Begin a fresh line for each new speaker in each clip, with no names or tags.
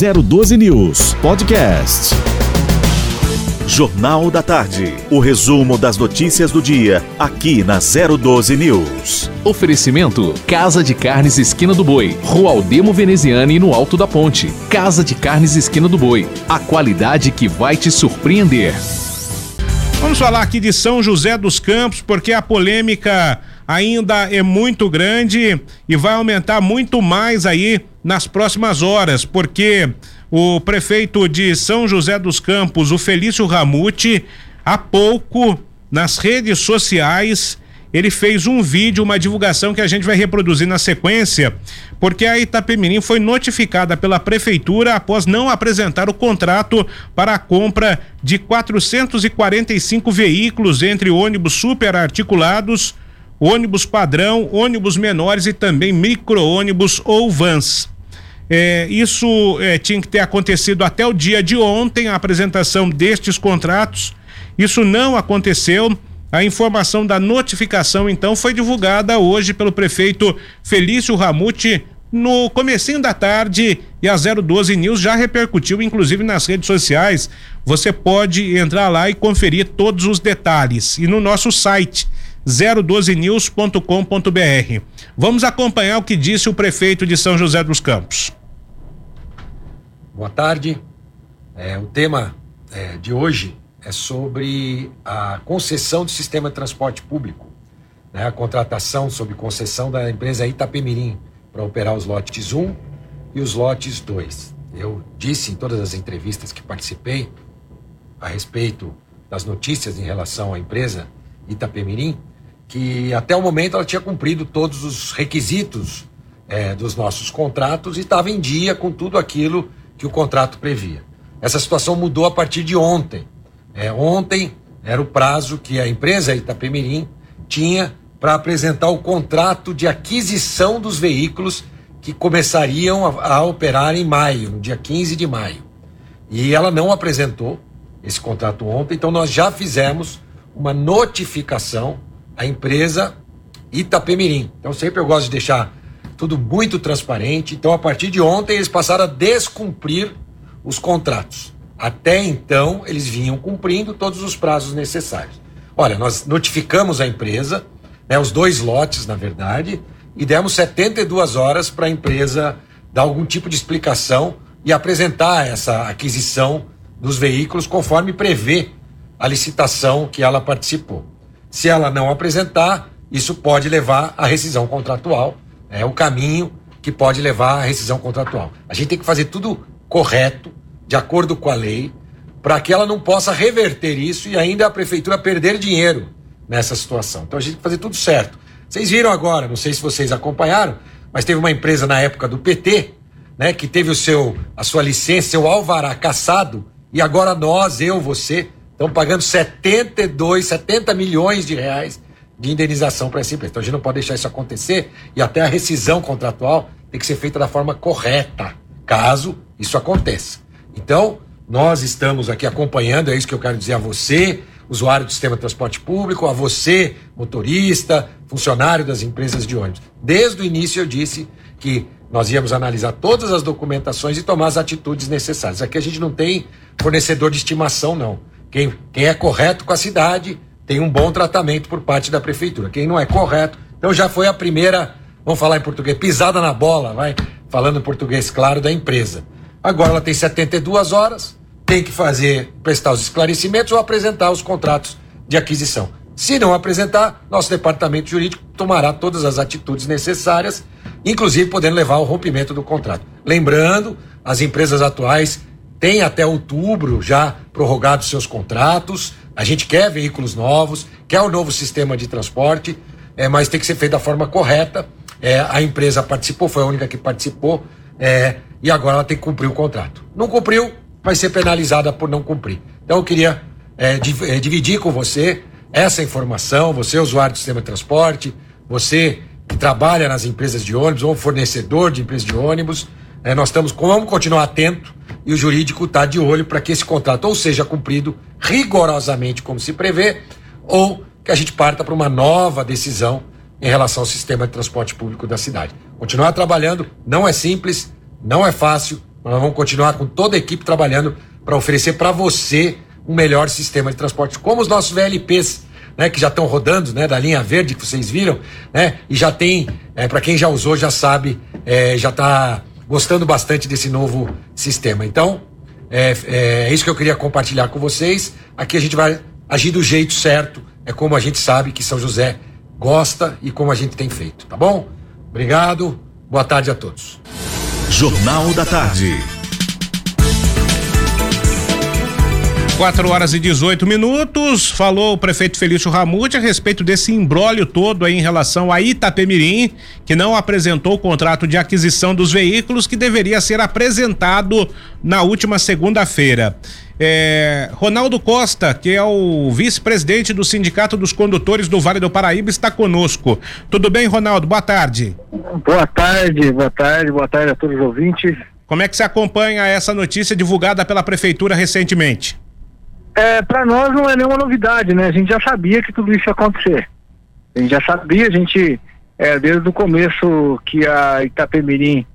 012 News Podcast. Jornal da Tarde. O resumo das notícias do dia, aqui na 012 News.
Oferecimento: Casa de Carnes Esquina do Boi, Rua Aldemo Veneziane no Alto da Ponte. Casa de Carnes Esquina do Boi. A qualidade que vai te surpreender.
Vamos falar aqui de São José dos Campos, porque a polêmica ainda é muito grande e vai aumentar muito mais aí nas próximas horas, porque o prefeito de São José dos Campos, o Felício Ramute, há pouco nas redes sociais ele fez um vídeo, uma divulgação que a gente vai reproduzir na sequência, porque a Itapemirim foi notificada pela prefeitura após não apresentar o contrato para a compra de 445 veículos entre ônibus super articulados, ônibus padrão, ônibus menores e também micro-ônibus ou vans. É, isso é, tinha que ter acontecido até o dia de ontem, a apresentação destes contratos. Isso não aconteceu. A informação da notificação, então, foi divulgada hoje pelo prefeito Felício Ramute no comecinho da tarde e a 012 News já repercutiu, inclusive nas redes sociais. Você pode entrar lá e conferir todos os detalhes. E no nosso site 012news.com.br. Vamos acompanhar o que disse o prefeito de São José dos Campos.
Boa tarde. É, o tema é, de hoje é sobre a concessão do sistema de transporte público, né, a contratação sob concessão da empresa Itapemirim para operar os lotes 1 e os lotes 2. Eu disse em todas as entrevistas que participei a respeito das notícias em relação à empresa Itapemirim que até o momento ela tinha cumprido todos os requisitos é, dos nossos contratos e estava em dia com tudo aquilo que o contrato previa. Essa situação mudou a partir de ontem. É, ontem era o prazo que a empresa Itapemirim tinha para apresentar o contrato de aquisição dos veículos que começariam a, a, operar em maio, no dia 15 de maio. E ela não apresentou esse contrato ontem, então nós já fizemos uma notificação à empresa Itapemirim. Então sempre eu gosto de deixar tudo muito transparente. Então, a partir de ontem, eles passaram a descumprir os contratos. Até então, eles vinham cumprindo todos os prazos necessários. Olha, nós notificamos a empresa, né, os dois lotes, na verdade, e demos 72 horas para a empresa dar algum tipo de explicação e apresentar essa aquisição dos veículos conforme prevê a licitação que ela participou. Se ela não apresentar, isso pode levar à rescisão contratual é o caminho que pode levar à rescisão contratual. A gente tem que fazer tudo correto, de acordo com a lei, para que ela não possa reverter isso e ainda a prefeitura perder dinheiro nessa situação. Então a gente tem que fazer tudo certo. Vocês viram agora, não sei se vocês acompanharam, mas teve uma empresa na época do PT, né, que teve o seu a sua licença, seu alvará caçado, e agora nós, eu, você, estamos pagando 72, 70 milhões de reais de indenização para essa empresa. Então a gente não pode deixar isso acontecer e até a rescisão contratual tem que ser feita da forma correta, caso isso aconteça. Então, nós estamos aqui acompanhando, é isso que eu quero dizer a você, usuário do sistema de transporte público, a você, motorista, funcionário das empresas de ônibus. Desde o início eu disse que nós íamos analisar todas as documentações e tomar as atitudes necessárias. Aqui a gente não tem fornecedor de estimação, não. Quem, quem é correto com a cidade tem um bom tratamento por parte da prefeitura. Quem não é correto, então já foi a primeira, vamos falar em português, pisada na bola, vai, falando em português claro, da empresa. Agora ela tem 72 horas, tem que fazer, prestar os esclarecimentos ou apresentar os contratos de aquisição. Se não apresentar, nosso departamento jurídico tomará todas as atitudes necessárias, inclusive podendo levar ao rompimento do contrato. Lembrando, as empresas atuais têm até outubro já prorrogado seus contratos, a gente quer veículos novos, quer o um novo sistema de transporte, é, mas tem que ser feito da forma correta. É, a empresa participou, foi a única que participou, é, e agora ela tem que cumprir o contrato. Não cumpriu, vai ser penalizada por não cumprir. Então eu queria é, é, dividir com você essa informação, você usuário do sistema de transporte, você que trabalha nas empresas de ônibus ou fornecedor de empresas de ônibus, é, nós estamos, vamos continuar atento e o jurídico está de olho para que esse contrato ou seja cumprido rigorosamente como se prevê, ou que a gente parta para uma nova decisão em relação ao sistema de transporte público da cidade. Continuar trabalhando não é simples, não é fácil, Nós vamos continuar com toda a equipe trabalhando para oferecer para você um melhor sistema de transporte, como os nossos VLPs, né, que já estão rodando, né, da linha verde que vocês viram, né, e já tem, é, para quem já usou já sabe, é, já está gostando bastante desse novo sistema. Então, é, é, isso que eu queria compartilhar com vocês. Aqui a gente vai agir do jeito certo, é como a gente sabe que São José gosta e como a gente tem feito, tá bom? Obrigado, boa tarde a todos.
Jornal da Tarde.
4 horas e 18 minutos. Falou o prefeito Felício Ramute a respeito desse embrólio todo aí em relação a Itapemirim, que não apresentou o contrato de aquisição dos veículos que deveria ser apresentado na última segunda-feira. É, Ronaldo Costa, que é o vice-presidente do Sindicato dos Condutores do Vale do Paraíba, está conosco. Tudo bem, Ronaldo? Boa tarde.
Boa tarde, boa tarde, boa tarde a todos os ouvintes.
Como é que se acompanha essa notícia divulgada pela prefeitura recentemente?
É, para nós não é nenhuma novidade, né? A gente já sabia que tudo isso ia acontecer. A gente já sabia, a gente, é, desde o começo que a Itapemirim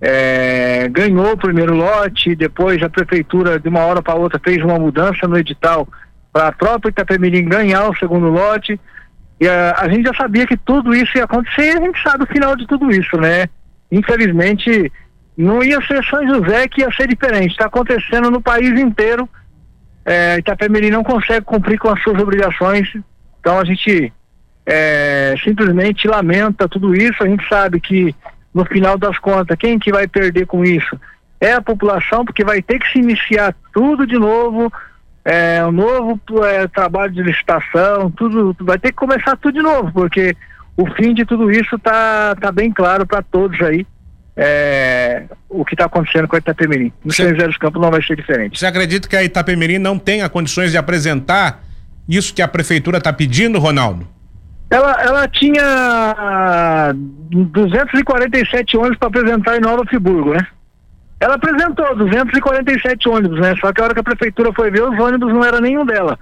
é, ganhou o primeiro lote, depois a prefeitura, de uma hora para outra, fez uma mudança no edital para a própria Itapemirim ganhar o segundo lote. E a, a gente já sabia que tudo isso ia acontecer e a gente sabe o final de tudo isso, né? Infelizmente, não ia ser São José que ia ser diferente. Está acontecendo no país inteiro é, Itapemirim não consegue cumprir com as suas obrigações, então a gente é, simplesmente lamenta tudo isso, a gente sabe que no final das contas, quem que vai perder com isso? É a população, porque vai ter que se iniciar tudo de novo, é, um novo é, trabalho de licitação, tudo, vai ter que começar tudo de novo, porque o fim de tudo isso tá, tá bem claro para todos aí é, o que está acontecendo com a Itapemirim. No São José dos Campos não vai ser diferente.
Você acredita que a Itapemirim não tenha condições de apresentar isso que a prefeitura está pedindo, Ronaldo?
Ela, ela tinha 247 ônibus para apresentar em Nova Friburgo, né? Ela apresentou 247 ônibus, né? Só que a hora que a prefeitura foi ver, os ônibus não era nenhum dela.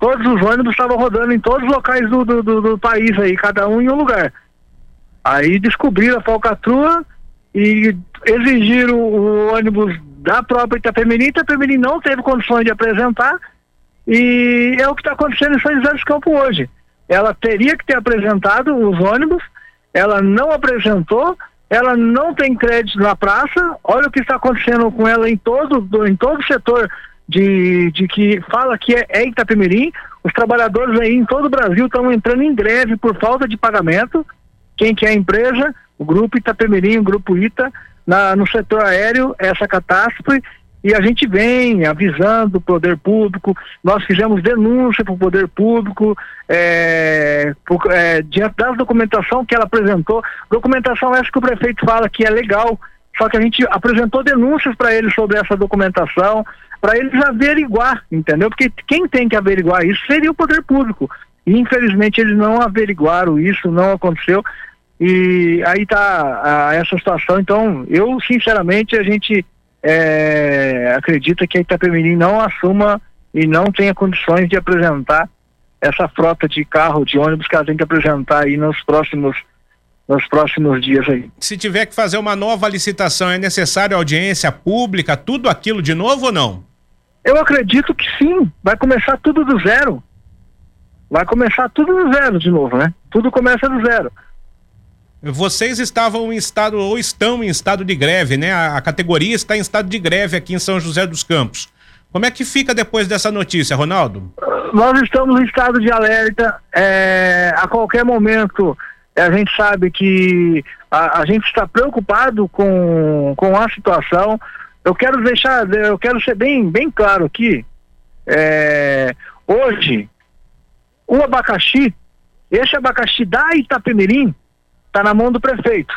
Todos os ônibus estavam rodando em todos os locais do, do, do, do país aí, cada um em um lugar. Aí descobriram a falcatrua, e exigiram o ônibus da própria Itapemirim, Itapemirim não teve condições de apresentar. E é o que está acontecendo em São José dos Campos hoje. Ela teria que ter apresentado os ônibus, ela não apresentou, ela não tem crédito na praça, olha o que está acontecendo com ela em todo, em todo o setor de, de que fala que é, é Itapemirim, os trabalhadores aí em todo o Brasil estão entrando em greve por falta de pagamento, quem que é a empresa, o grupo Itapemirim, o grupo Ita, na, no setor aéreo, essa catástrofe, e a gente vem avisando o poder público, nós fizemos denúncia para o poder público, é, por, é, diante da documentação que ela apresentou, documentação essa que o prefeito fala que é legal, só que a gente apresentou denúncias para ele sobre essa documentação, para eles averiguar, entendeu? Porque quem tem que averiguar isso seria o poder público. E infelizmente eles não averiguaram isso, não aconteceu. E aí está essa situação. Então, eu, sinceramente, a gente é, acredita que a Itapemirim não assuma e não tenha condições de apresentar essa frota de carro, de ônibus que ela tem que apresentar aí nos próximos nos próximos dias aí.
Se tiver que fazer uma nova licitação, é necessário audiência pública, tudo aquilo de novo ou não?
Eu acredito que sim, vai começar tudo do zero. Vai começar tudo do zero de novo, né? Tudo começa do zero.
Vocês estavam em estado, ou estão em estado de greve, né? A, a, categoria está em estado de greve aqui em São José dos Campos. Como é que fica depois dessa notícia, Ronaldo?
Nós estamos em estado de alerta. É, a qualquer momento, a gente sabe que a, a, gente está preocupado com, com a situação. Eu quero deixar, eu quero ser bem, bem claro aqui. É, hoje, o abacaxi, esse abacaxi da Itapemirim, está na mão do prefeito.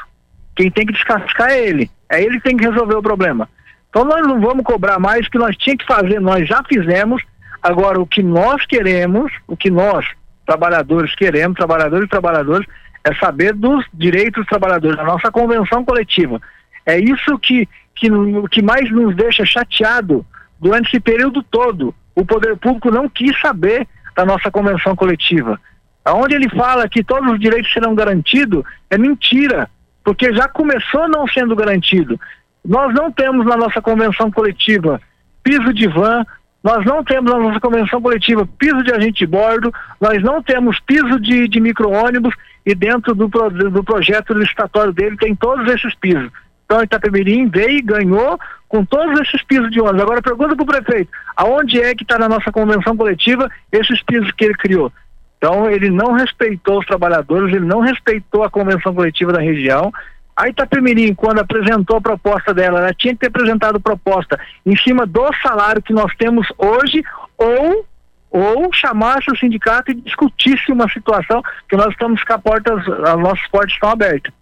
Quem tem que descascar é ele. É ele que tem que resolver o problema. Então nós não vamos cobrar mais o que nós tínhamos que fazer, nós já fizemos. Agora, o que nós queremos, o que nós, trabalhadores, queremos, trabalhadores e trabalhadoras, é saber dos direitos dos trabalhadores, da nossa convenção coletiva. É isso que, que, que mais nos deixa chateado durante esse período todo. O poder público não quis saber da nossa convenção coletiva. Onde ele fala que todos os direitos serão garantidos, é mentira, porque já começou não sendo garantido. nós não temos na nossa convenção coletiva piso de van, nós não temos na nossa convenção coletiva piso de agente de bordo, nós não temos piso de, de micro-ônibus e dentro do, do projeto licitatório dele tem todos esses pisos. Então Itapemirim veio e ganhou com todos esses pisos de ônibus. Agora pergunta para o prefeito, aonde é que está na nossa convenção coletiva esses pisos que ele criou? Então ele não respeitou os trabalhadores, ele não respeitou a convenção coletiva da região. A Itapemirim, quando apresentou a proposta dela, ela tinha que ter apresentado proposta em cima do salário que nós temos hoje ou ou chamasse o sindicato e discutisse uma situação que nós estamos com a portas, as nossas portas estão abertas.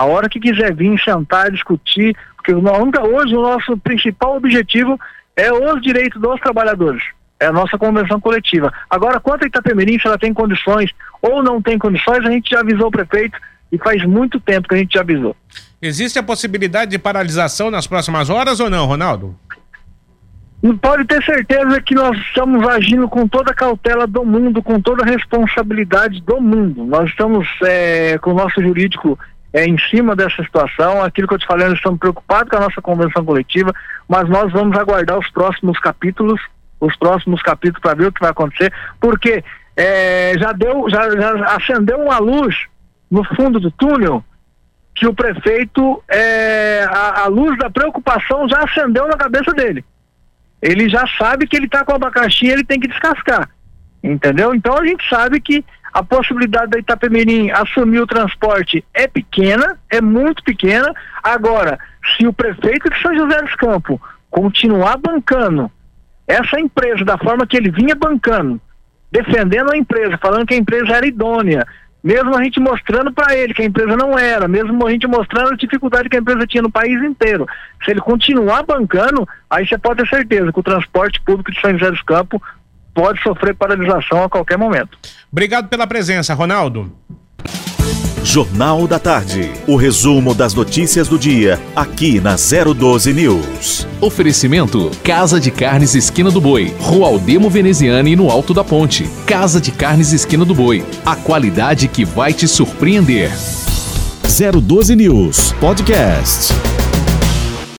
A hora que quiser vir sentar, discutir, porque hoje o nosso principal objetivo é os direitos dos trabalhadores. É a nossa convenção coletiva. Agora, quanto a Itapemirim, se ela tem condições ou não tem condições, a gente já avisou o prefeito e faz muito tempo que a gente já avisou.
Existe a possibilidade de paralisação nas próximas horas ou não, Ronaldo?
Pode ter certeza que nós estamos agindo com toda a cautela do mundo, com toda a responsabilidade do mundo. Nós estamos é, com o nosso jurídico é, em cima dessa situação. Aquilo que eu te falei, nós estamos preocupados com a nossa convenção coletiva, mas nós vamos aguardar os próximos capítulos, os próximos capítulos para ver o que vai acontecer, porque é, já deu, já, já, acendeu uma luz no fundo do túnel que o prefeito, é, a, a luz da preocupação já acendeu na cabeça dele. Ele já sabe que ele está com o abacaxi ele tem que descascar. Entendeu? Então a gente sabe que a possibilidade da Itapemirim assumir o transporte é pequena, é muito pequena. Agora, se o prefeito de São José dos Campos continuar bancando essa empresa da forma que ele vinha bancando, defendendo a empresa, falando que a empresa era idônea, mesmo a gente mostrando para ele que a empresa não era, mesmo a gente mostrando a dificuldade que a empresa tinha no país inteiro. Se ele continuar bancando, aí você pode ter certeza que o transporte público de São José dos Campos pode sofrer paralisação a qualquer momento.
Obrigado pela presença, Ronaldo.
Jornal da Tarde. O resumo das notícias do dia, aqui na 012 News.
Oferecimento: Casa de Carnes Esquina do Boi, Rua Aldemo Veneziane no Alto da Ponte. Casa de Carnes Esquina do Boi. A qualidade que vai te surpreender.
012 News Podcast.